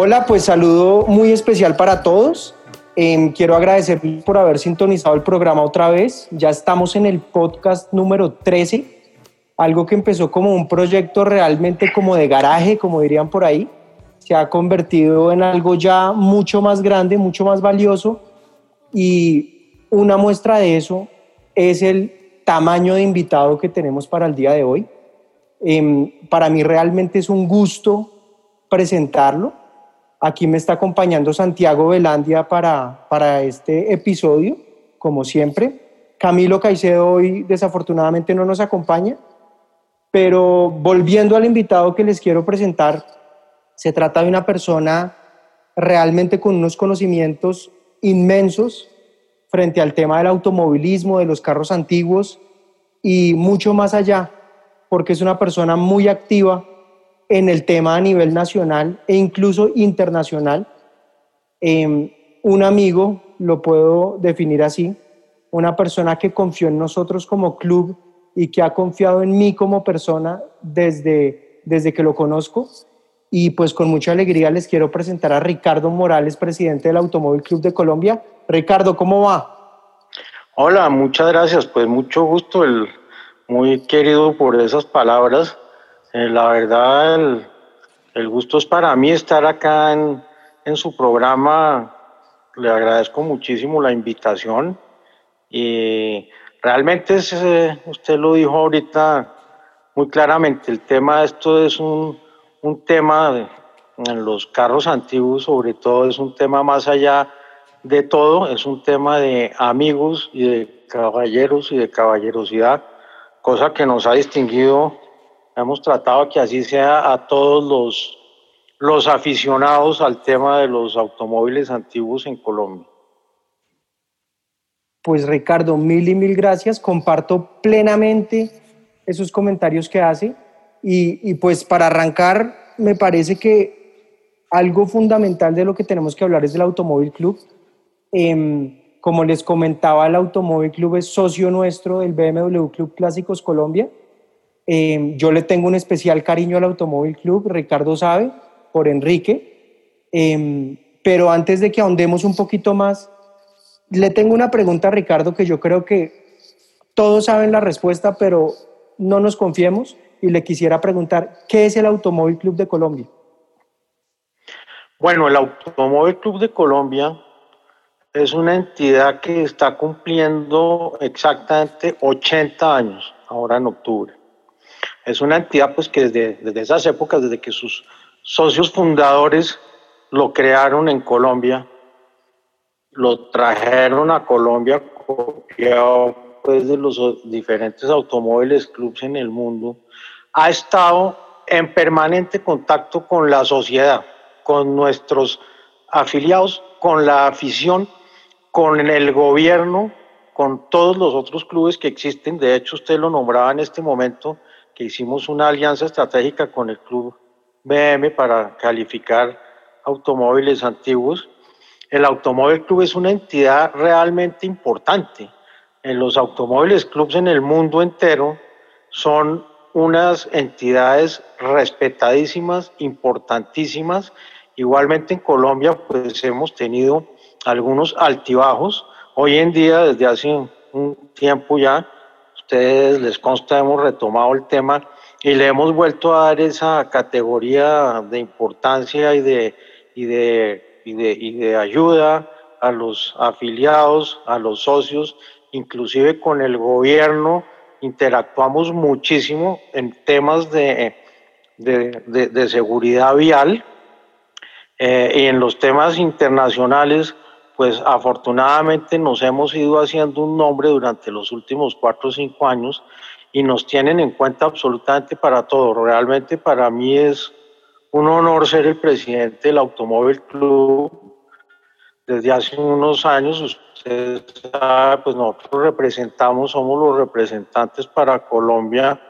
Hola, pues saludo muy especial para todos. Em, quiero agradecer por haber sintonizado el programa otra vez. Ya estamos en el podcast número 13, algo que empezó como un proyecto realmente como de garaje, como dirían por ahí. Se ha convertido en algo ya mucho más grande, mucho más valioso. Y una muestra de eso es el tamaño de invitado que tenemos para el día de hoy. Em, para mí realmente es un gusto presentarlo Aquí me está acompañando Santiago Velandia para, para este episodio, como siempre. Camilo Caicedo hoy desafortunadamente no nos acompaña, pero volviendo al invitado que les quiero presentar, se trata de una persona realmente con unos conocimientos inmensos frente al tema del automovilismo, de los carros antiguos y mucho más allá, porque es una persona muy activa en el tema a nivel nacional e incluso internacional. Em, un amigo, lo puedo definir así, una persona que confió en nosotros como club y que ha confiado en mí como persona desde, desde que lo conozco. Y pues con mucha alegría les quiero presentar a Ricardo Morales, presidente del Automóvil Club de Colombia. Ricardo, ¿cómo va? Hola, muchas gracias. Pues mucho gusto, el, muy querido por esas palabras. Eh, la verdad, el, gusto es para mí estar acá en, su programa. Le agradezco muchísimo la invitación. Y realmente, eh, usted lo dijo ahorita muy claramente, el tema de esto es un, un tema en los carros antiguos, sobre todo, es un tema más allá de todo, es un tema de amigos y de caballeros y de caballerosidad, cosa que nos ha distinguido Hemos tratado que así sea a todos los, los aficionados al tema de los automóviles antiguos en Colombia. Pues Ricardo, mil y mil gracias. Comparto plenamente esos comentarios que hace. Y, pues para arrancar, me parece que algo fundamental de lo que tenemos que hablar es del Automóvil Club. Em, como les comentaba, el Automóvil Club es socio nuestro del BMW Club Clásicos Colombia Em, yo le tengo un especial cariño al Automóvil Club, Ricardo sabe, por Enrique. Em, pero antes de que ahondemos un poquito más, le tengo una pregunta a Ricardo que yo creo que todos saben la respuesta, pero no nos confiemos y le quisiera preguntar, ¿qué es el Automóvil Club de Colombia? Bueno, el Automóvil Club de Colombia es una entidad que está cumpliendo exactamente 80 años, ahora en octubre. Es una entidad pues que desde, desde esas épocas, desde que sus socios fundadores lo crearon en Colombia, lo trajeron a Colombia copiado pues los diferentes automóviles clubs en el mundo, ha estado en permanente contacto con la sociedad, con nuestros afiliados, con la afición, con el gobierno, con todos los otros clubes que existen. De hecho, usted lo nombraba en este momento, que hicimos una alianza estratégica con el Club BM para calificar automóviles antiguos. El Automóvil Club es una entidad realmente importante. En los automóviles clubs en el mundo entero son unas entidades respetadísimas, importantísimas. Igualmente en Colombia pues hemos tenido algunos altibajos. Hoy en día, desde hace un tiempo ya, ustedes les consta, hemos retomado el tema y le hemos vuelto a dar esa categoría de importancia y de, y de, y de, y de ayuda a los afiliados, a los socios, inclusive con el gobierno interactuamos muchísimo en temas de, de, de, seguridad vial eh, y en los temas internacionales pues afortunadamente nos hemos ido haciendo un nombre durante los últimos cuatro o cinco años y nos tienen en cuenta absolutamente para todo. Realmente para mí es un honor ser el presidente del Automóvil Club. Desde hace unos años, ustedes pues nosotros representamos, somos los representantes para Colombia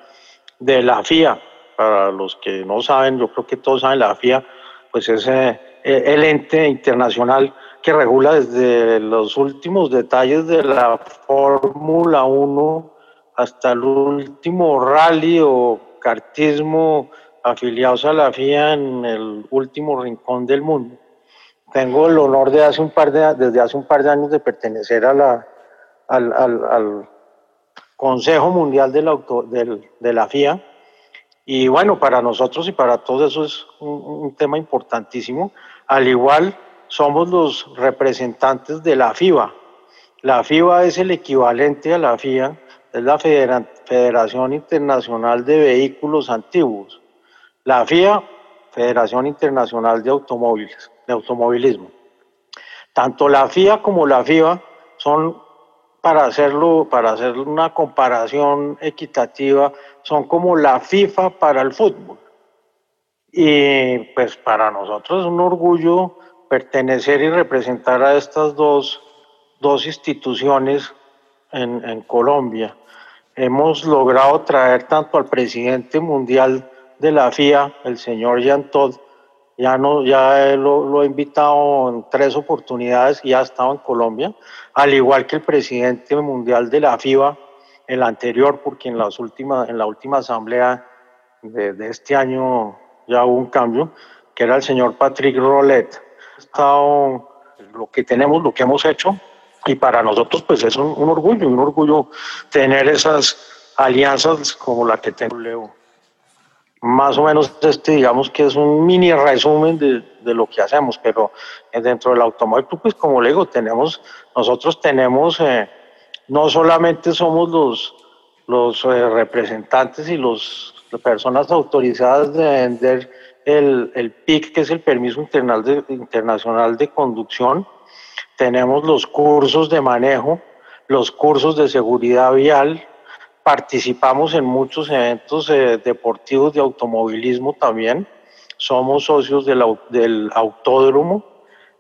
de la FIA. Para los que no saben, yo creo que todos saben, la FIA pues es eh, el ente internacional que regula desde los últimos detalles de la Fórmula 1 hasta el último rally o kartismo afiliados a la FIA en el último rincón del mundo. Tengo el honor de hace un par de, desde hace un par de años de pertenecer a la, al, al, Consejo Mundial de la, de la FIA. Y bueno, para nosotros y para todos eso es un, tema importantísimo. Al igual, somos los representantes de la FIBA. La FIBA es el equivalente a la FIA, es la Federación Internacional de Vehículos Antiguos. La FIA, Federación Internacional de Automóviles, de Automovilismo. Tanto la FIA como la FIBA son para hacerlo, para hacer una comparación equitativa, son como la FIFA para el fútbol. Y pues para nosotros es un orgullo pertenecer y representar a estas dos, dos instituciones en, Colombia. Hemos logrado traer tanto al presidente mundial de la FIA, el señor Jean Todt, ya, no, ya lo, he invitado en tres oportunidades y ha estado en Colombia, al igual que el presidente mundial de la FIBA, el anterior, porque en, las últimas, en la última asamblea de, este año ya hubo un cambio, que era el señor Patrick Rolet. Estado lo que tenemos, lo que hemos hecho, y para nosotros pues es un, un orgullo, un orgullo tener esas alianzas como la que tengo Leo. Más o menos este digamos que es un mini resumen de, de, lo que hacemos, pero dentro del automóvil pues como le digo, tenemos, nosotros tenemos, eh, no solamente somos los, los eh, representantes y los, las personas autorizadas de vender el, el PIC, que es el Permiso de, Internacional de Conducción, tenemos los cursos de manejo, los cursos de seguridad vial, participamos en muchos eventos eh, deportivos de automovilismo también. Somos socios del, del autódromo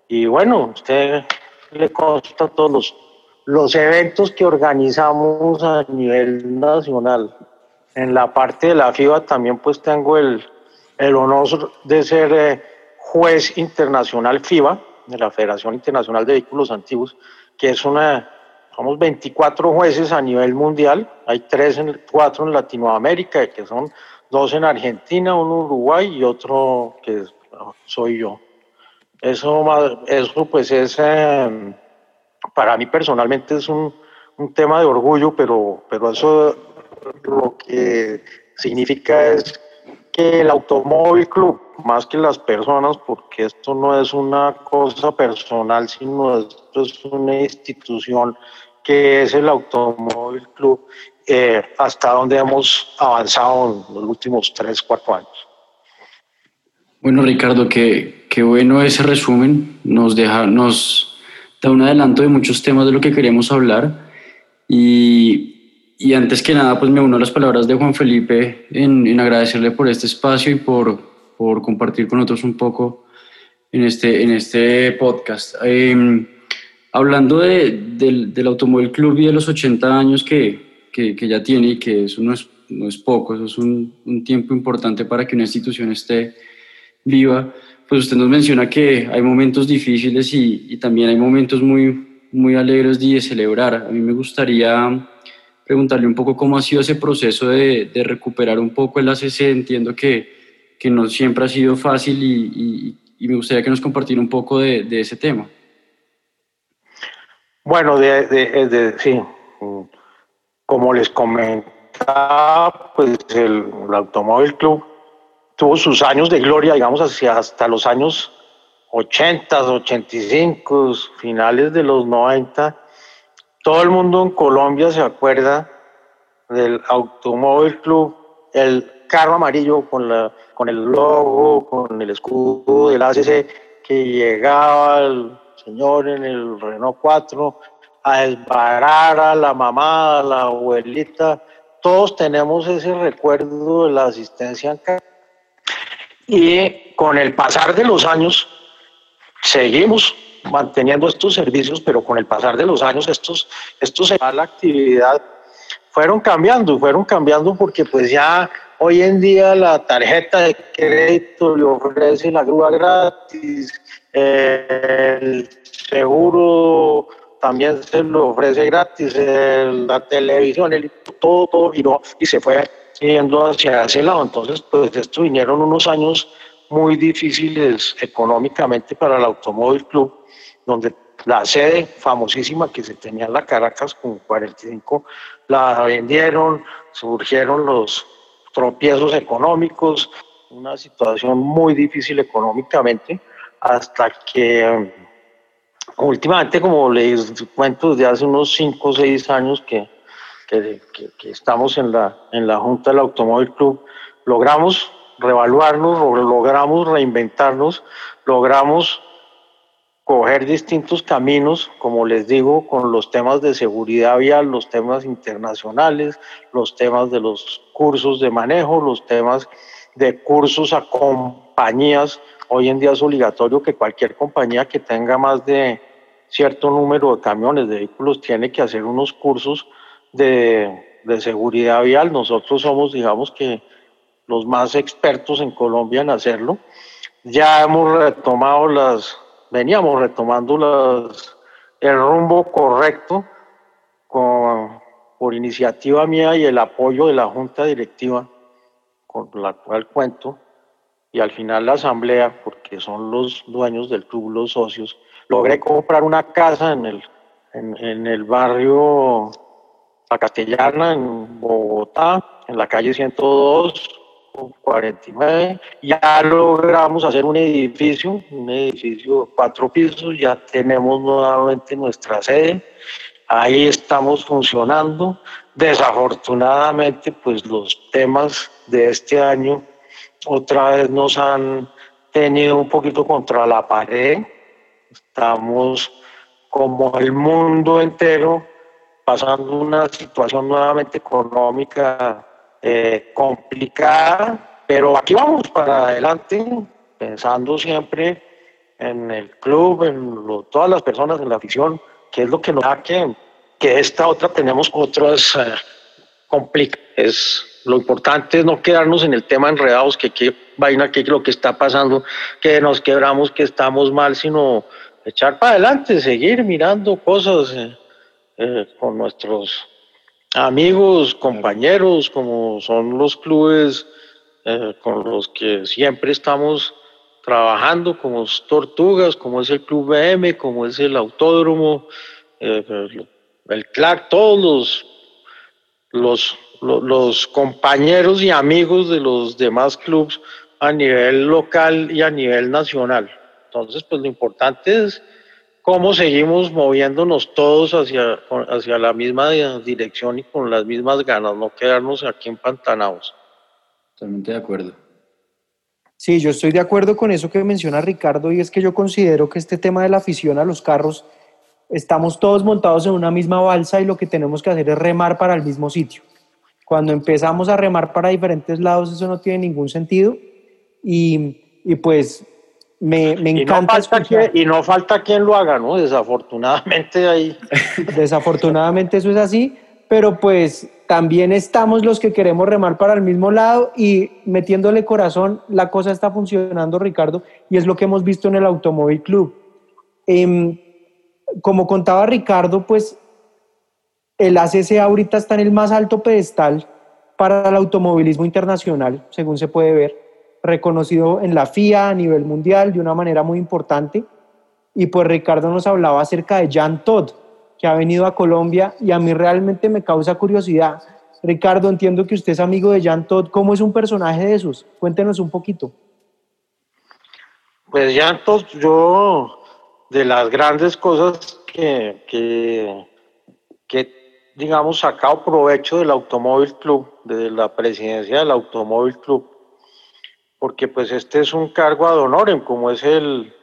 y bueno, usted le consta todos los, los eventos que organizamos a nivel nacional. En la parte de la FIBA también pues tengo el, el honor de ser eh, juez internacional FIBA, de la Federación Internacional de Vehículos Antiguos, que es una somos 24 jueces a nivel mundial, hay tres en, cuatro en Latinoamérica, que son dos en Argentina, uno en Uruguay y otro que soy yo. Eso, eso pues es, em, para mí personalmente es un, un, tema de orgullo, pero, pero eso lo que significa es el Automóvil Club, más que las personas, porque esto no es una cosa personal, sino esto es una institución que es el Automóvil Club, eh, hasta donde hemos avanzado en los últimos tres, cuatro años. Bueno, Ricardo, qué, qué bueno ese resumen. Nos, deja, nos da un adelanto de muchos temas de lo que queríamos hablar. Y, y antes que nada, pues me uno a las palabras de Juan Felipe en, en agradecerle por este espacio y por, por compartir con nosotros un poco en este, en este podcast. Eh, Hablando de, del, del, Automóvil Club y de los 80 años que, que, que, ya tiene y que eso no es, no es poco, eso es un, un, tiempo importante para que una institución esté viva, pues usted nos menciona que hay momentos difíciles y, y también hay momentos muy, muy alegres de celebrar. A mí me gustaría preguntarle un poco cómo ha sido ese proceso de, de recuperar un poco el ACC. Entiendo que, que no siempre ha sido fácil y, me gustaría que nos compartiera un poco de, ese tema. Bueno, de, sí, como les comentaba, pues el, Automóvil Club tuvo sus años de gloria, digamos, hacia hasta los años 80, 85, finales de los 90. Todo el mundo en Colombia se acuerda del Automóvil Club, el carro amarillo con, la, con el logo, con el escudo del ACC que llegaba al señor en el Renault 4 a desbarar a la mamá, a la abuelita. Todos tenemos ese recuerdo de la asistencia en casa. Y con el pasar de los años, seguimos manteniendo estos servicios, pero con el pasar de los años, estos, estos la actividad fueron cambiando, fueron cambiando porque pues ya hoy en día la tarjeta de crédito le ofrece la grúa gratis, el seguro también se lo ofrece gratis, la televisión, el, todo, todo giró y se fue yendo hacia ese lado. Entonces, pues esto vinieron unos años muy difíciles económicamente para el Automóvil Club, donde la sede famosísima que se tenía en la Caracas con 45 la vendieron, surgieron los tropiezos económicos, una situación muy difícil económicamente, hasta que últimamente, como les cuento, desde hace unos 5 o 6 años que, que, que, estamos en la, en la Junta del Automóvil Club, logramos revaluarnos, logramos reinventarnos, logramos coger distintos caminos, como les digo, con los temas de seguridad vial, los temas internacionales, los temas de los cursos de manejo, los temas de cursos a compañías. Hoy en día es obligatorio que cualquier compañía que tenga más de cierto número de camiones, de vehículos, tiene que hacer unos cursos de, de seguridad vial. Nosotros somos, digamos que, los más expertos en Colombia en hacerlo. Ya hemos retomado las veníamos retomando las, el rumbo correcto con, por iniciativa mía y el apoyo de la junta directiva con la cual cuento y al final la asamblea porque son los dueños del club los socios logré comprar una casa en el en, en el barrio La Castellana en Bogotá en la calle 102 49, ya logramos hacer un edificio, un edificio de cuatro pisos, ya tenemos nuevamente nuestra sede, ahí estamos funcionando. Desafortunadamente, pues los temas de este año otra vez nos han tenido un poquito contra la pared, estamos como el mundo entero pasando una situación nuevamente económica eh, complicada, pero aquí vamos para adelante, pensando siempre en el club, en todas las personas en la afición, que es lo que nos da que, esta otra tenemos otras eh, complicaciones. Lo importante es no quedarnos en el tema enredados, que qué vaina, que lo que está pasando, que nos quebramos, que estamos mal, sino echar para adelante, seguir mirando cosas eh, con nuestros amigos, compañeros, como son los clubes eh, con los que siempre estamos trabajando, como Tortugas, como es el Club BM, como es el Autódromo, eh, el CLAC, todos los, los, los, compañeros y amigos de los demás clubes a nivel local y a nivel nacional. Entonces, pues lo importante es cómo seguimos moviéndonos todos hacia, hacia la misma dirección y con las mismas ganas, no quedarnos aquí empantanados. Totalmente de acuerdo. Sí, yo estoy de acuerdo con eso que menciona Ricardo y es que yo considero que este tema de la afición a los carros, estamos todos montados en una misma balsa y lo que tenemos que hacer es remar para el mismo sitio. Cuando empezamos a remar para diferentes lados, eso no tiene ningún sentido y, y pues me, encanta. Y no, falta quien lo haga, ¿no? Desafortunadamente ahí. Desafortunadamente eso es así, pero pues también estamos los que queremos remar para el mismo lado y metiéndole corazón, la cosa está funcionando, Ricardo, y es lo que hemos visto en el Automóvil Club. Em, como contaba Ricardo, pues el ACC ahorita está en el más alto pedestal para el automovilismo internacional, según se puede ver reconocido en la FIA a nivel mundial de una manera muy importante. Y pues Ricardo nos hablaba acerca de Jan Todd, que ha venido a Colombia y a mí realmente me causa curiosidad. Ricardo, entiendo que usted es amigo de Jan Todd. ¿Cómo es un personaje de esos? Cuéntenos un poquito. Pues Jan Todd, yo de las grandes cosas que, que, que digamos, sacado provecho del Automóvil Club, de la presidencia del Automóvil Club, porque pues este es un cargo ad honorem, como es el,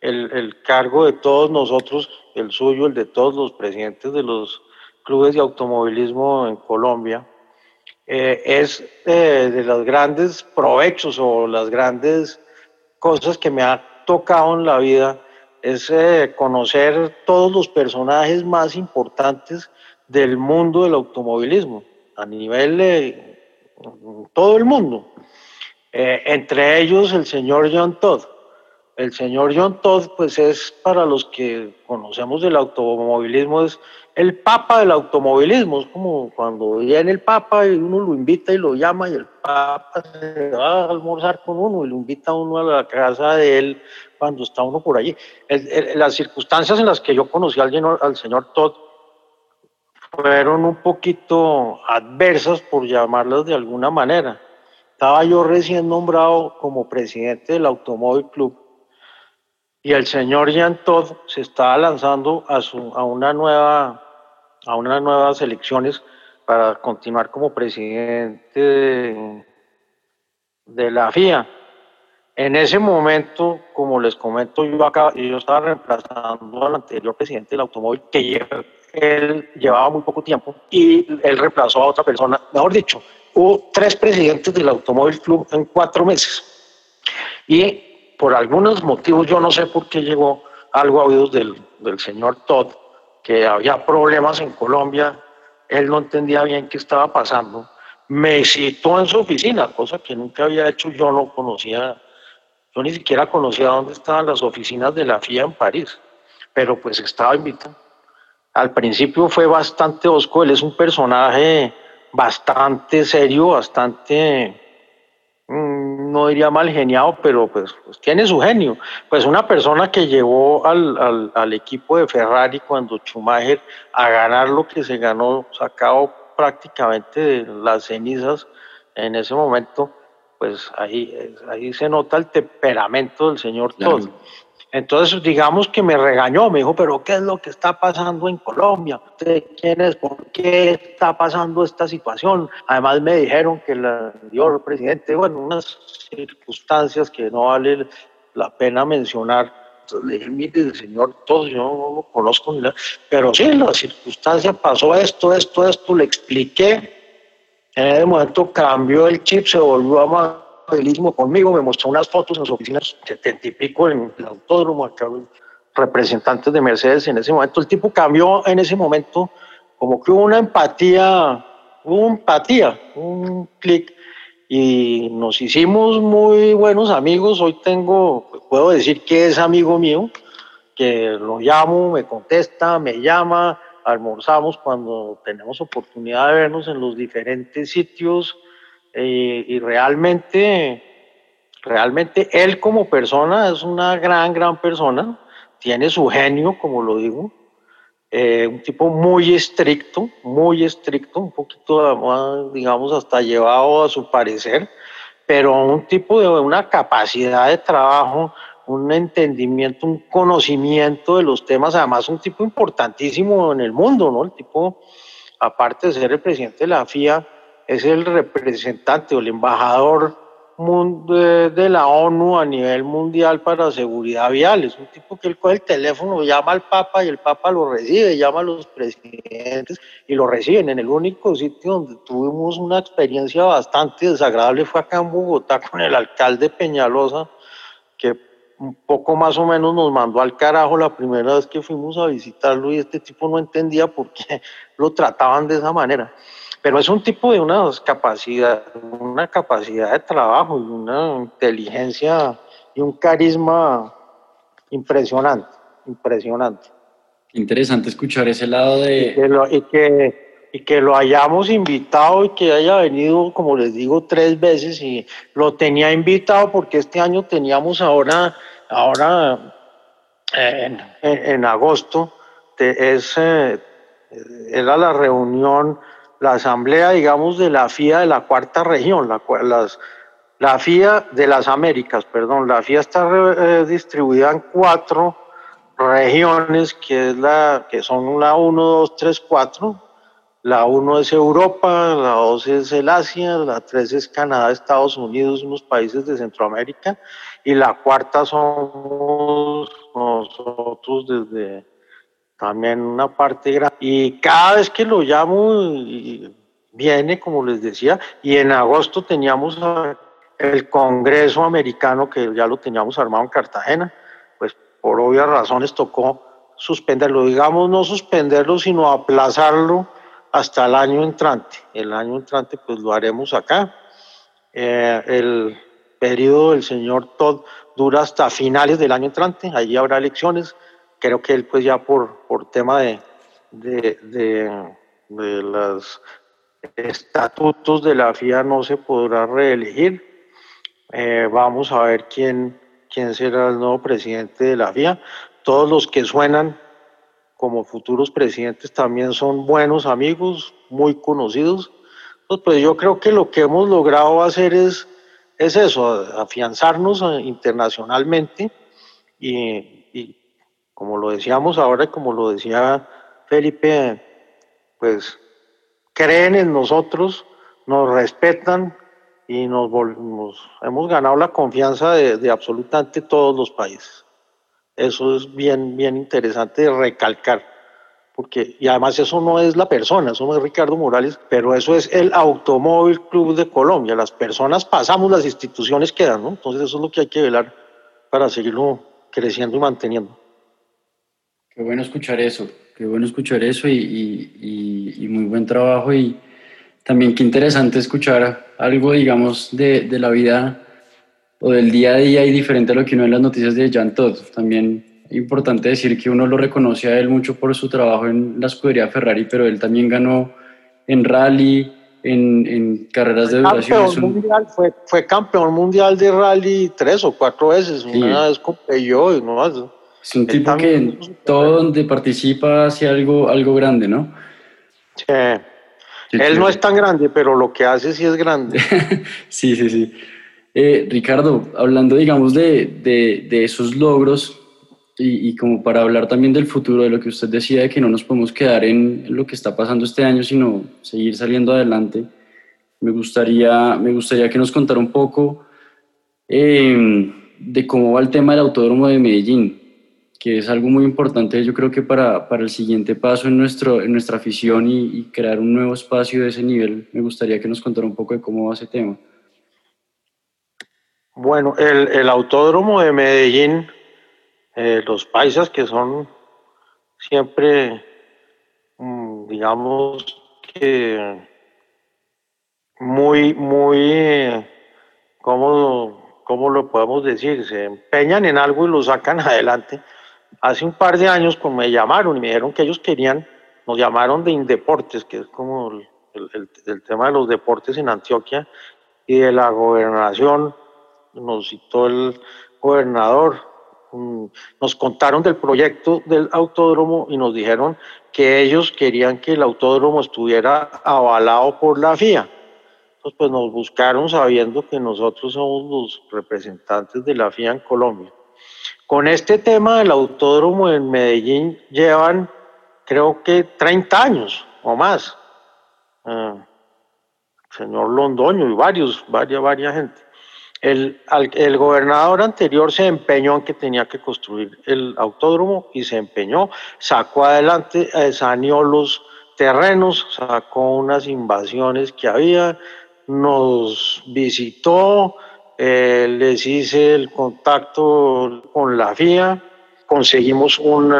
el, cargo de todos nosotros, el suyo, el de todos los presidentes de los clubes de automovilismo en Colombia, eh, es eh, de los grandes provechos o las grandes cosas que me ha tocado en la vida, es eh, conocer todos los personajes más importantes del mundo del automovilismo, a nivel de todo el mundo. Eh, entre ellos el señor John Todd. el señor John Todd, pues es para los que conocemos del automovilismo, es el papa del automovilismo. Es como cuando viene el papa y uno lo invita y lo llama y el papa se va a almorzar con uno y lo invita a uno a la casa de él cuando está uno por allí. las circunstancias en las que yo conocí al, al señor Todd fueron un poquito adversas, por llamarlas de alguna manera. Estaba yo recién nombrado como presidente del Automóvil Club y el señor Jean Todd se estaba lanzando a, una nueva, a unas nuevas elecciones para continuar como presidente de, la FIA. En ese momento, como les comento, yo, yo estaba reemplazando al anterior presidente del automóvil, que él llevaba muy poco tiempo, y él reemplazó a otra persona. Mejor dicho, hubo tres presidentes del Automóvil Club en cuatro meses. Y por algunos motivos, yo no sé por qué llegó algo a oídos del, del señor Todd, que había problemas en Colombia, él no entendía bien qué estaba pasando, me citó en su oficina, cosa que nunca había hecho, yo no conocía, yo ni siquiera conocía dónde estaban las oficinas de la FIA en París, pero pues estaba invitado. Al principio fue bastante osco, él es un personaje bastante serio, bastante Mm, no diría mal geniado, pero pues, pues, tiene su genio. Pues una persona que llevó al, al, equipo de Ferrari cuando Schumacher a ganar lo que se ganó, sacado prácticamente de las cenizas en ese momento, pues ahí, ahí se nota el temperamento del señor Todd. Entonces, digamos que me regañó, me dijo, pero ¿qué es lo que está pasando en Colombia? ¿Usted quién es? ¿Por qué está pasando esta situación? Además me dijeron que el anterior presidente, bueno, unas circunstancias que no vale la pena mencionar. Entonces le dije, mire, señor, todo, yo no lo conozco, pero sí, la circunstancia pasó esto, esto, esto, le expliqué. En ese momento cambió el chip, se volvió a conmigo, me mostró unas fotos en sus oficinas, setenta y pico en el autódromo, acá representantes de Mercedes en ese momento. El tipo cambió en ese momento, como que hubo una empatía, una empatía, un clic, y nos hicimos muy buenos amigos. Hoy tengo, puedo decir que es amigo mío, que lo llamo, me contesta, me llama, almorzamos cuando tenemos oportunidad de vernos en los diferentes sitios eh, y realmente, realmente él como persona es una gran, gran persona, tiene su genio, como lo digo, eh, un tipo muy estricto, muy estricto, un poquito, digamos, hasta llevado a su parecer, pero un tipo de una capacidad de trabajo, un entendimiento, un conocimiento de los temas, además un tipo importantísimo en el mundo, ¿no? El tipo, aparte de ser el presidente de la FIA, es el representante o el embajador de la ONU a nivel mundial para seguridad vial. Es un tipo que él coge el teléfono, llama al Papa y el Papa lo recibe, llama a los presidentes y lo reciben. En el único sitio donde tuvimos una experiencia bastante desagradable fue acá en Bogotá con el alcalde Peñalosa, que un poco más o menos nos mandó al carajo la primera vez que fuimos a visitarlo y este tipo no entendía por qué lo trataban de esa manera pero es un tipo de una capacidad, una capacidad de trabajo y una inteligencia y un carisma impresionante, impresionante. Interesante escuchar ese lado de... Y que, lo, y que, y que lo hayamos invitado y que haya venido, como les digo, tres veces y lo tenía invitado porque este año teníamos ahora, ahora en, en, agosto, es, eh, era la reunión la asamblea, digamos, de la FIA de la cuarta región, la, las, la FIA de las Américas, perdón, la FIA está eh, distribuida en cuatro regiones, que, es la, que son la 1, 2, 3, 4. La 1 es Europa, la 2 es el Asia, la 3 es Canadá, Estados Unidos, unos países de Centroamérica, y la cuarta somos nosotros desde también una parte grande. Y cada vez que lo llamo, viene, como les decía, y en agosto teníamos el Congreso americano, que ya lo teníamos armado en Cartagena, pues por obvias razones tocó suspenderlo, digamos no suspenderlo, sino aplazarlo hasta el año entrante. El año entrante pues lo haremos acá. Eh, el periodo del señor Todd dura hasta finales del año entrante, allí habrá elecciones. Creo que él pues ya por, por tema de, de, de, los estatutos de la FIA no se podrá reelegir. Eh, vamos a ver quién, quién será el nuevo presidente de la FIA. Todos los que suenan como futuros presidentes también son buenos amigos, muy conocidos. Entonces, pues yo creo que lo que hemos logrado hacer es, es eso, afianzarnos internacionalmente y como lo decíamos ahora y como lo decía Felipe, pues creen en nosotros, nos respetan y nos, hemos ganado la confianza de, de, absolutamente todos los países. Eso es bien, bien interesante de recalcar, porque, y además eso no es la persona, eso no es Ricardo Morales, pero eso es el Automóvil Club de Colombia. Las personas pasamos, las instituciones quedan, ¿no? Entonces eso es lo que hay que velar para seguirlo creciendo y manteniendo. Qué bueno escuchar eso, qué bueno escuchar eso y, y, y, muy buen trabajo y también qué interesante escuchar algo, digamos, de, de, la vida o del día a día y diferente a lo que uno ve en las noticias de Jan Todd. También importante decir que uno lo reconoce a él mucho por su trabajo en la escudería Ferrari, pero él también ganó en rally, en, en carreras de duración. Mundial, fue, fue, campeón mundial de rally tres o cuatro veces, sí. una vez con yo y no más. Es un tipo que en todo donde participa hace algo, algo grande, ¿no? Sí. Él no es tan grande, pero lo que hace sí es grande. sí, sí, sí. Eh, Ricardo, hablando, digamos, de, de, de esos logros y, y, como para hablar también del futuro, de lo que usted decía, de que no nos podemos quedar en, en lo que está pasando este año, sino seguir saliendo adelante, me gustaría, me gustaría que nos contara un poco eh, de cómo va el tema del Autódromo de Medellín que es algo muy importante, yo creo que para, para el siguiente paso en, nuestro, en nuestra afición y, crear un nuevo espacio de ese nivel, me gustaría que nos contara un poco de cómo va ese tema. Bueno, el, el autódromo de Medellín, eh, los paisas que son siempre, mmm, digamos que muy, muy, ¿cómo, ¿cómo lo podemos decir? Se empeñan en algo y lo sacan adelante hace un par de años cuando me llamaron y me dijeron que ellos querían, nos llamaron de Indeportes, que es como el, tema de los deportes en Antioquia, y de la gobernación, nos citó el gobernador, nos contaron del proyecto del autódromo y nos dijeron que ellos querían que el autódromo estuviera avalado por la FIA. Entonces, pues nos buscaron sabiendo que nosotros somos los representantes de la FIA en Colombia. Con este tema del autódromo en Medellín llevan, creo que 30 años o más. Eh, señor Londoño y varios, varias, varias gente. El, el, gobernador anterior se empeñó en que tenía que construir el autódromo y se empeñó, sacó adelante, eh, saneó los terrenos, sacó unas invasiones que había, nos visitó, eh, les hice el contacto con la FIA, conseguimos un,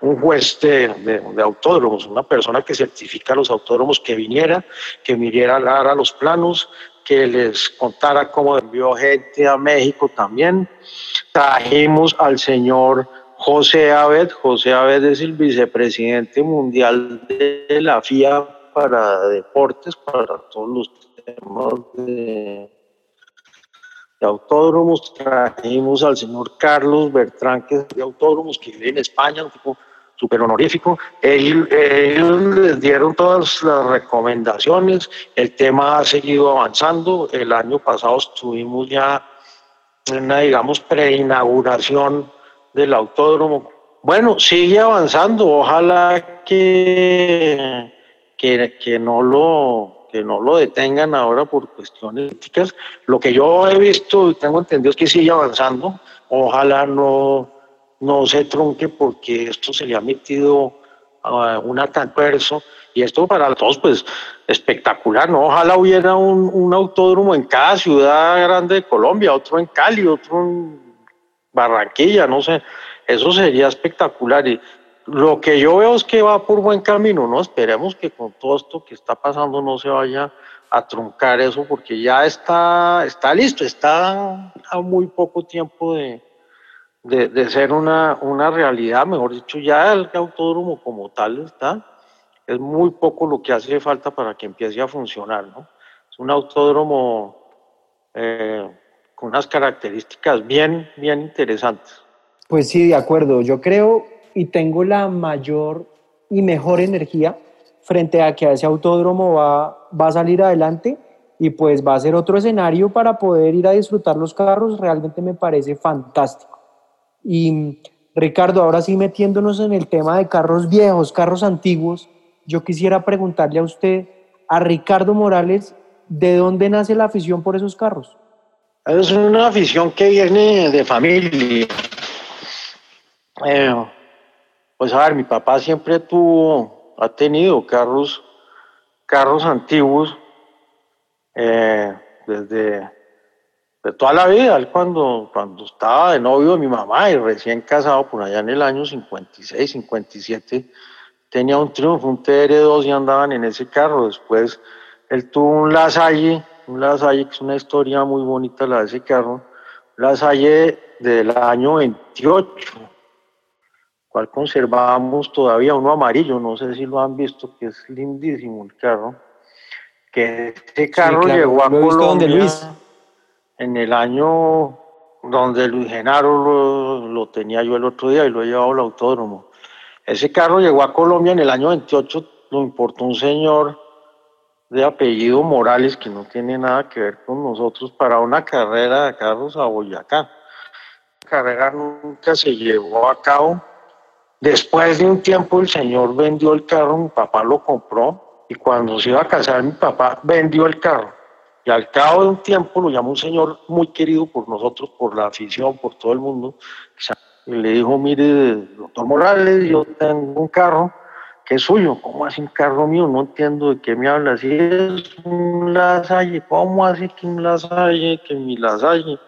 un juez de, autódromos, una persona que certifica los autódromos que viniera, que viniera a a los planos, que les contara cómo envió gente a México también. Trajimos al señor José Abed, José Abed es el vicepresidente mundial de la FIA para deportes, para todos los temas de de autódromos, trajimos al señor Carlos Bertrán, que es de autódromos, que vive en España, un tipo súper honorífico. Ellos, les dieron todas las recomendaciones, el tema ha seguido avanzando. El año pasado estuvimos ya en una, digamos, preinauguración del autódromo. Bueno, sigue avanzando, ojalá que, que, que no lo no lo detengan ahora por cuestiones éticas. Lo que yo he visto y tengo entendido es que sigue avanzando. Ojalá no, no se trunque porque esto se le ha metido a un adverso y esto para todos pues espectacular, ¿no? Ojalá hubiera un, un autódromo en cada ciudad grande de Colombia, otro en Cali, otro en Barranquilla, no sé, eso sería espectacular y lo que yo veo es que va por buen camino, ¿no? Esperemos que con todo esto que está pasando no se vaya a truncar eso, porque ya está, está listo, está a muy poco tiempo de, de, ser una, una realidad, mejor dicho, ya el autódromo como tal está, es muy poco lo que hace falta para que empiece a funcionar, ¿no? Es un autódromo eh, con unas características bien, bien interesantes. Pues sí, de acuerdo. Yo creo y tengo la mayor y mejor energía frente a que ese autódromo va, va a salir adelante y pues va a ser otro escenario para poder ir a disfrutar los carros. Realmente me parece fantástico. Y Ricardo, ahora sí metiéndonos en el tema de carros viejos, carros antiguos, yo quisiera preguntarle a usted, a Ricardo Morales, ¿de dónde nace la afición por esos carros? Es una afición que viene de familia. Eh, pues a ver, mi papá siempre tuvo, ha tenido carros, carros antiguos eh, desde de toda la vida. Él cuando, cuando estaba de novio de mi mamá y recién casado por allá en el año 56, 57, tenía un Triumph, un TR2 y andaban en ese carro. Después él tuvo un Lasalle, un Lasalle que es una historia muy bonita la de ese carro, Lasalle del año 28, cual conservamos todavía uno amarillo, no sé si lo han visto, que es lindísimo el carro. Que este carro llegó a Colombia en el año donde Luis Genaro lo, lo tenía yo el otro día y lo he llevado al autódromo. Ese carro llegó a Colombia en el año 28, lo importó un señor de apellido Morales que no tiene nada que ver con nosotros para una carrera de carros a Boyacá. La carrera nunca se llevó a cabo. Después de un tiempo el señor vendió el carro, mi papá lo compró y cuando se iba a casar mi papá vendió el carro. Y al cabo de un tiempo lo llamó un señor muy querido por nosotros, por la afición, por todo el mundo, y le dijo, mire, doctor Morales, yo tengo un carro que es suyo. ¿Cómo así un carro mío? No entiendo de qué me habla. Si es un Lasalle, ¿cómo así que un Lasalle, que mi Lasalle?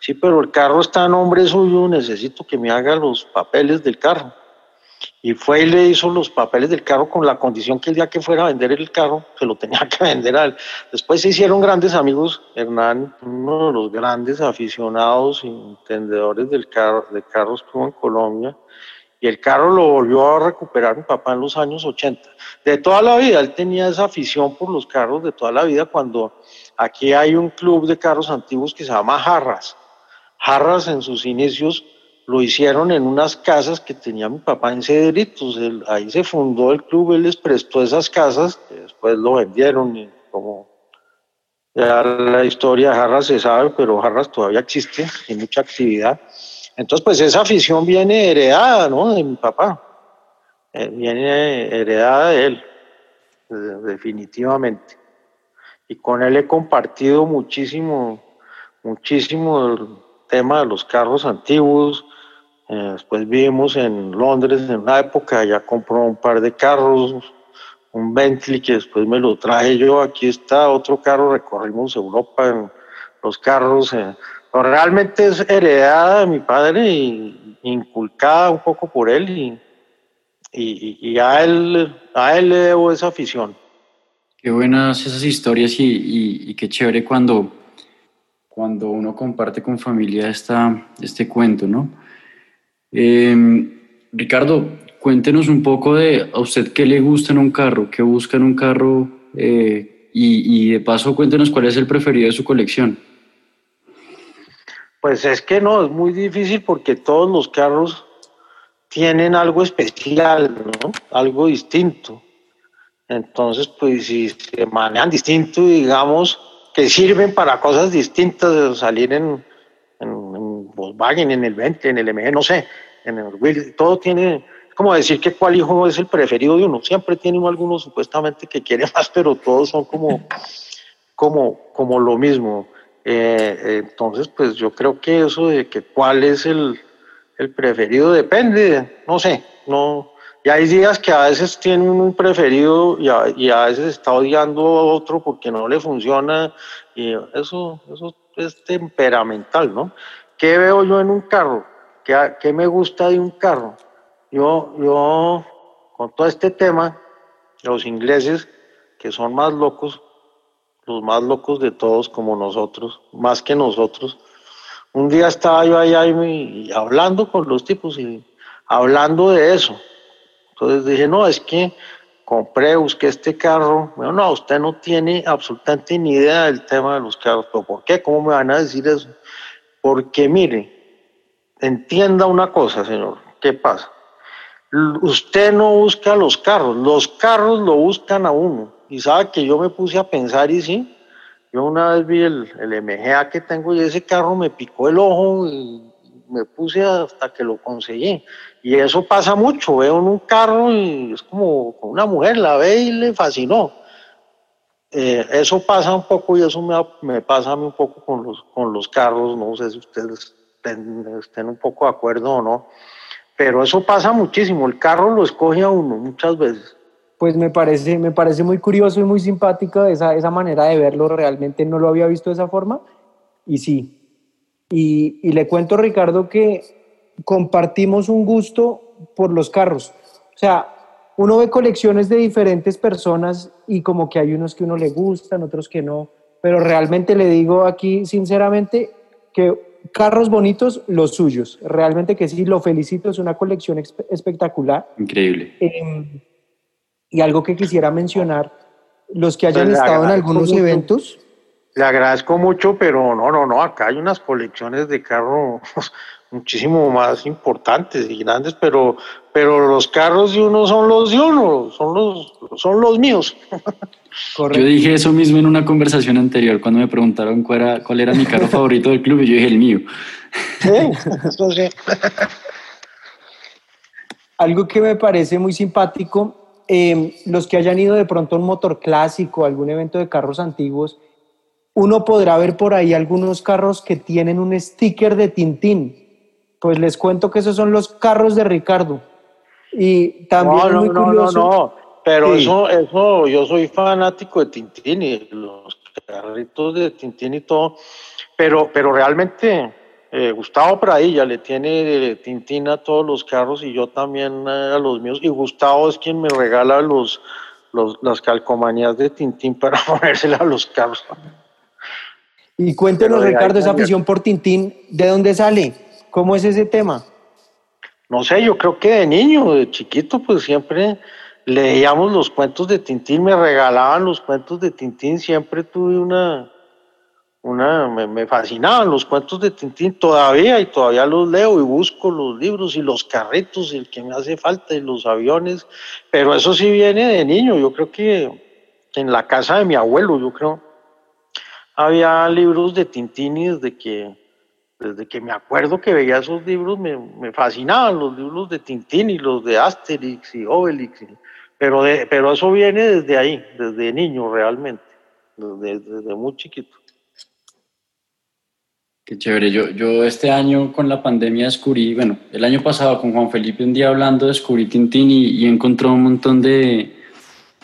Sí, pero el carro está a nombre suyo, necesito que me haga los papeles del carro. Y fue y le hizo los papeles del carro con la condición que el día que fuera a vender el carro, se lo tenía que vender a él. Después se hicieron grandes amigos, Hernán, uno de los grandes aficionados y entendedores del carro, de carros que hubo en Colombia. Y el carro lo volvió a recuperar mi papá en los años 80. De toda la vida, él tenía esa afición por los carros de toda la vida cuando aquí hay un club de carros antiguos que se llama Jarras. Jarras en sus inicios lo hicieron en unas casas que tenía mi papá en Cedritos. ahí se fundó el club, él les prestó esas casas, después lo vendieron y como ya la historia de Jarras se sabe, pero Jarras todavía existe, hay mucha actividad. Entonces, pues esa afición viene heredada, ¿no? De mi papá. Eh, viene heredada de él, definitivamente. Y con él he compartido muchísimo, muchísimo el tema de los carros antiguos, eh, después vivimos en Londres en una época, ya compró un par de carros, un Bentley que después me lo traje yo, aquí está otro carro, recorrimos Europa en los carros. Eh, realmente es heredada de mi padre y inculcada un poco por él y, y, a, él, a él le debo esa afición. Qué buenas esas historias y, y, qué chévere cuando, cuando uno comparte con familia esta, este cuento, ¿no? Em, Ricardo, cuéntenos un poco de a usted qué le gusta en un carro, qué busca en un carro eh, y, de paso cuéntenos cuál es el preferido de su colección. Pues es que no, es muy difícil porque todos los carros tienen algo especial, ¿no? Algo distinto. Entonces, pues si se manejan distinto, digamos, que sirven para cosas distintas, salir en, Volkswagen, en el 20, en el MG, no sé, en el Will, todo tiene, como decir que cuál hijo es el preferido de uno, siempre tiene uno alguno supuestamente que quiere más, pero todos son como, como, como lo mismo. Eh, entonces, pues yo creo que eso de que cuál es el, el preferido depende, no sé, no, y hay días que a veces tiene un preferido y a, y a, veces está odiando a otro porque no le funciona y eso, eso es temperamental, ¿no? ¿Qué veo yo en un carro? ¿Qué, ¿Qué, me gusta de un carro? yo, yo, con todo este tema, los ingleses, que son más locos, los más locos de todos como nosotros, más que nosotros, un día estaba yo allá y, hablando con los tipos y hablando de eso. Entonces dije, no, es que compré, busqué este carro. Bueno, no, usted no tiene absolutamente ni idea del tema de los carros. ¿Pero por qué? ¿Cómo me van a decir eso? Porque mire, entienda una cosa, señor. ¿Qué pasa? Usted no busca los carros, los carros lo buscan a uno. Y sabe que yo me puse a pensar y sí, yo una vez vi el, el MGA que tengo y ese carro me picó el ojo y me puse hasta que lo conseguí. Y eso pasa mucho, veo en un carro y es como una mujer, la ve y le fascinó. Eh, eso pasa un poco y eso me, me, pasa a mí un poco con los, con los carros, no sé si ustedes estén, estén un poco de acuerdo o no, pero eso pasa muchísimo, el carro lo escoge a uno muchas veces pues me parece, me parece muy curioso y muy simpático esa, esa manera de verlo. Realmente no lo había visto de esa forma. Y sí. Y, y, le cuento, Ricardo, que compartimos un gusto por los carros. O sea, uno ve colecciones de diferentes personas y como que hay unos que uno le gustan, otros que no. Pero realmente le digo aquí, sinceramente, que carros bonitos, los suyos. Realmente que sí, lo felicito, es una colección espectacular. Increíble. Eh, y algo que quisiera mencionar, los que hayan pues estado en algunos eventos. Le agradezco mucho, pero no, no, no, acá hay unas colecciones de carros muchísimo más importantes y grandes, pero, pero los carros de uno son los de uno, son los, son los míos. Yo dije eso mismo en una conversación anterior, cuando me preguntaron cuál era, cuál era mi carro favorito del club, y yo dije el mío. Sí, eso sí. Algo que me parece muy simpático Em, los que hayan ido de pronto a un motor clásico, algún evento de carros antiguos, uno podrá ver por ahí algunos carros que tienen un sticker de Tintín. Pues les cuento que esos son los carros de Ricardo. Y también no, muy no, curioso. No, no, pero eso, eso, yo soy fanático de Tintín y los carritos de Tintín y todo, pero, pero realmente eh, Gustavo Pradilla le tiene Tintín a todos los carros y yo también eh, a los míos. Y Gustavo es quien me regala los, los las calcomanías de Tintín para ponérsela a los carros. Y cuéntenos, Ricardo, esa afición por Tintín, ¿de dónde sale? ¿Cómo es ese tema? No sé, yo creo que de niño, de chiquito, pues siempre leíamos los cuentos de Tintín, me regalaban los cuentos de Tintín, siempre tuve una, una, me, fascinaban los cuentos de Tintín todavía y todavía los leo y busco los libros y los carritos y el que me hace falta y los aviones, pero eso sí viene de niño, yo creo que, en la casa de mi abuelo, yo creo, había libros de Tintín y desde que, desde que me acuerdo que veía esos libros me, fascinaban los libros de Tintín y los de Asterix y Obelix, pero, de, pero eso viene desde ahí, desde niño realmente, desde, muy chiquito. Qué chévere. Yo, yo este año con la pandemia descubrí, bueno, el año pasado con Juan Felipe un día hablando descubrí Tintín y, y encontró un montón de,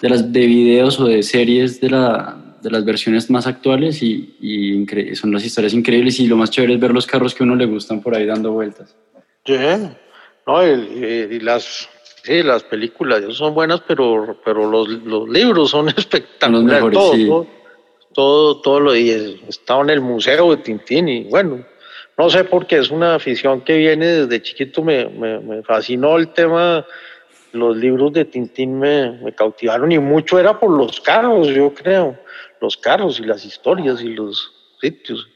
de videos o de series de, la, de las versiones más actuales y, y son las historias increíbles y lo más chévere es ver los carros que a uno le gustan por ahí dando vueltas. Sí, no, y, las, sí, las películas son buenas, pero, pero los, los libros son espectaculares. Los mejores, sí todo, todo lo y estaba en el museo de Tintín y bueno, no sé por qué es una afición que viene desde chiquito, me, me, fascinó el tema, los libros de Tintín me, me, cautivaron y mucho era por los carros, yo creo, los carros y las historias y los sitios.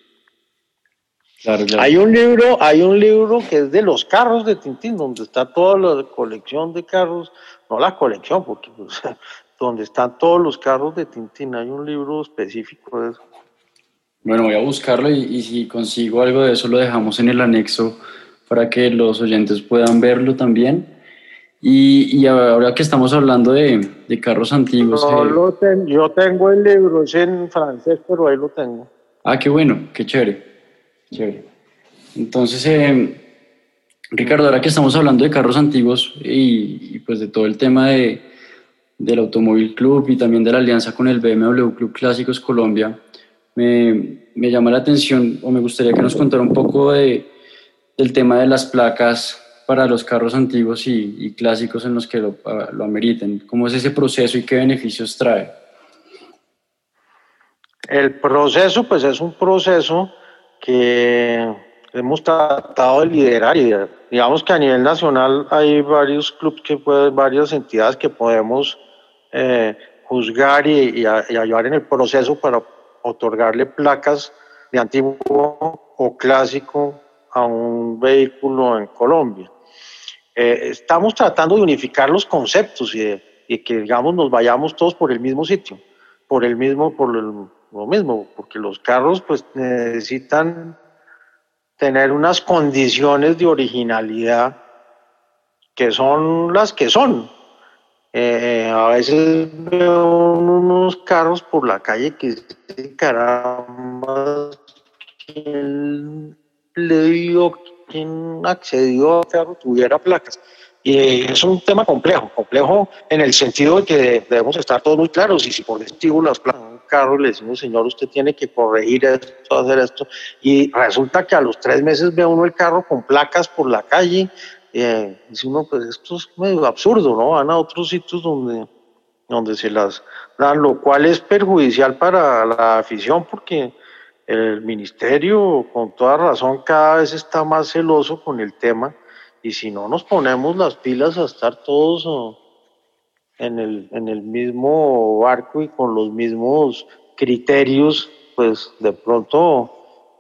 Hay un libro, hay un libro que es de los carros de Tintín, donde está toda la colección de carros, no la colección, porque pues, donde están todos los carros de Tintín. Hay un libro específico de eso. Bueno, voy a buscarlo y, si consigo algo de eso lo dejamos en el anexo para que los oyentes puedan verlo también. Y, ahora que estamos hablando de, de carros antiguos. Eh, yo tengo el libro, es en francés, pero ahí lo tengo. Ah, qué bueno, qué chévere. chévere. Entonces, eh, Ricardo, ahora que estamos hablando de carros antiguos y pues de todo el tema de, del Automóvil Club y también de la alianza con el BMW Club Clásicos Colombia, me, me llama la atención o me gustaría que nos contara un poco de, del tema de las placas para los carros antiguos y, clásicos en los que lo, lo ameriten? ¿Cómo es ese proceso y qué beneficios trae? El proceso, pues es un proceso que hemos tratado de liderar y digamos que a nivel nacional hay varios clubes que pueden, varias entidades que podemos eh, juzgar y, ayudar en el proceso para otorgarle placas de antiguo o clásico a un vehículo en Colombia. Eh, estamos tratando de unificar los conceptos y, que digamos nos vayamos todos por el mismo sitio, por el mismo, por lo mismo, porque los carros pues necesitan tener unas condiciones de originalidad que son las que son. Eh, a veces veo unos carros por la calle que caramba, ¿quién le dio, quién accedió a que tuviera placas? Y es un tema complejo, complejo en el sentido de que debemos estar todos muy claros y si por destino las placas carro le decimos, señor, usted tiene que corregir esto, hacer esto, y resulta que a los tres meses ve uno el carro con placas por la calle, eh, dice uno, pues esto es medio absurdo, ¿no? Van a otros sitios donde, donde se las dan, lo cual es perjudicial para la afición porque el ministerio, con toda razón, cada vez está más celoso con el tema y si no nos ponemos las pilas a estar todos... Oh, en el, en el mismo barco y con los mismos criterios, pues de pronto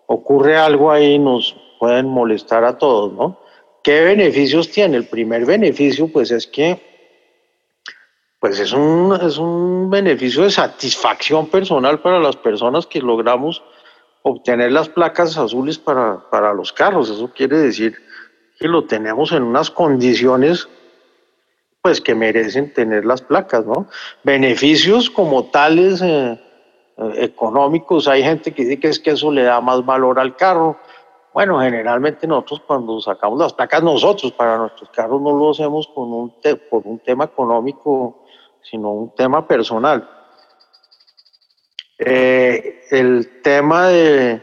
ocurre algo ahí y nos pueden molestar a todos, ¿no? ¿Qué beneficios tiene? El primer beneficio, pues es que pues es un, es un beneficio de satisfacción personal para las personas que logramos obtener las placas azules para, para los carros. Eso quiere decir que lo tenemos en unas condiciones pues que merecen tener las placas, ¿no? Beneficios como tales eh, eh, económicos, hay gente que dice que es que eso le da más valor al carro. Bueno, generalmente nosotros cuando sacamos las placas nosotros para nuestros carros no lo hacemos con un por un tema económico, sino un tema personal. Eh, el tema de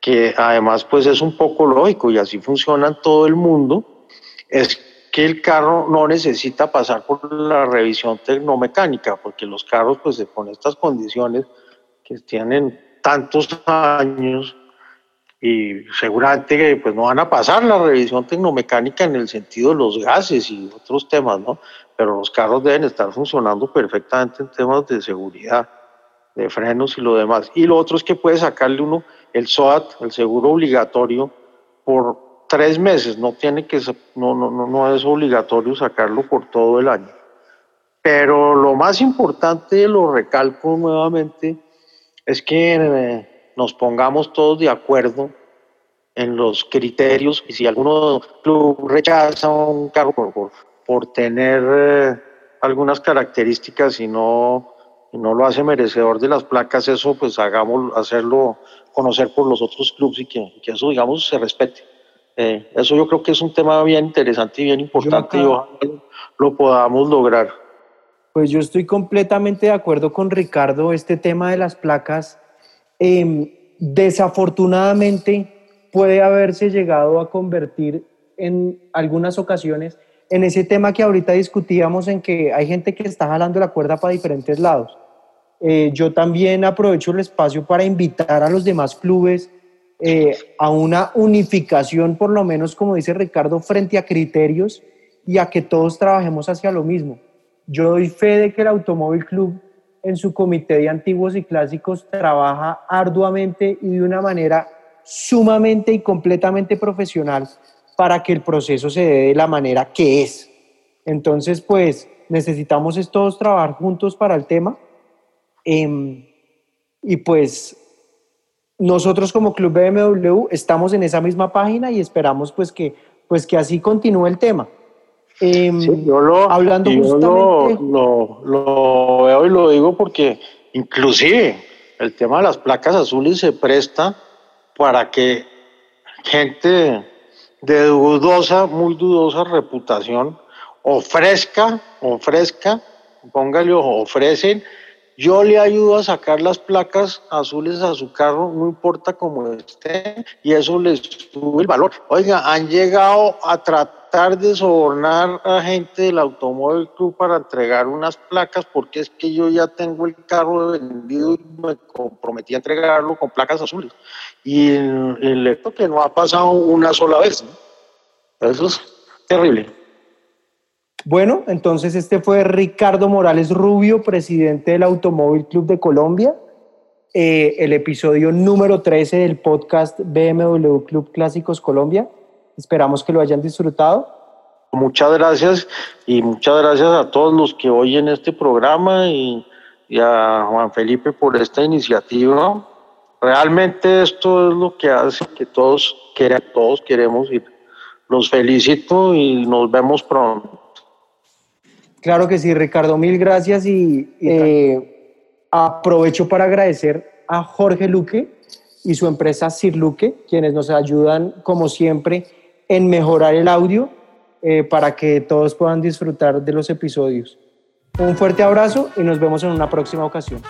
que además pues es un poco lógico y así funciona en todo el mundo, es que el carro no necesita pasar por la revisión tecnomecánica, porque los carros, pues con estas condiciones que tienen tantos años y seguramente pues no van a pasar la revisión tecnomecánica en el sentido de los gases y otros temas, ¿no? Pero los carros deben estar funcionando perfectamente en temas de seguridad, de frenos y lo demás. Y lo otro es que puede sacarle uno el SOAT, el seguro obligatorio, por tres meses, no tiene que no, no, no es obligatorio sacarlo por todo el año. Pero lo más importante, lo recalco nuevamente, es que eh, nos pongamos todos de acuerdo en los criterios y si alguno club rechaza un carro por, por, tener eh, algunas características y no, no lo hace merecedor de las placas, eso pues hagamos hacerlo conocer por los otros clubes y que, que eso digamos se respete. Eh, eso yo creo que es un tema bien interesante y bien importante y ojalá lo podamos lograr. Pues yo estoy completamente de acuerdo con Ricardo, este tema de las placas, em, desafortunadamente puede haberse llegado a convertir en algunas ocasiones en ese tema que ahorita discutíamos en que hay gente que está jalando la cuerda para diferentes lados. Eh, yo también aprovecho el espacio para invitar a los demás clubes eh, a una unificación, por lo menos como dice Ricardo, frente a criterios y a que todos trabajemos hacia lo mismo. Yo doy fe de que el Automóvil Club en su comité de antiguos y clásicos trabaja arduamente y de una manera sumamente y completamente profesional para que el proceso se dé de la manera que es. Entonces, pues necesitamos todos trabajar juntos para el tema. Em, y pues nosotros como Club BMW estamos en esa misma página y esperamos pues que, pues que así continúe el tema. Em, yo lo, hablando justamente... lo, lo, veo y lo digo porque inclusive el tema de las placas azules se presta para que gente de dudosa, muy dudosa reputación ofrezca, ofrezca, póngale ojo, ofrecen yo le ayudo a sacar las placas azules a su carro, no importa cómo esté, y eso les sube el valor. Oiga, han llegado a tratar de sobornar a gente del Automóvil Club para entregar unas placas, porque es que yo ya tengo el carro vendido y me comprometí a entregarlo con placas azules. Y el, esto que no ha pasado una sola vez. Eso es terrible. Bueno, entonces este fue Ricardo Morales Rubio, presidente del Automóvil Club de Colombia, eh, el episodio número 13 del podcast BMW Club Clásicos Colombia. Esperamos que lo hayan disfrutado. Muchas gracias y muchas gracias a todos los que oyen este programa y, a Juan Felipe por esta iniciativa. Realmente esto es lo que hace que todos, todos queremos ir. Los felicito y nos vemos pronto. Claro que sí, Ricardo, mil gracias y eh, aprovecho para agradecer a Jorge Luque y su empresa Sir Luque, quienes nos ayudan, como siempre, en mejorar el audio eh, para que todos puedan disfrutar de los episodios. Un fuerte abrazo y nos vemos en una próxima ocasión.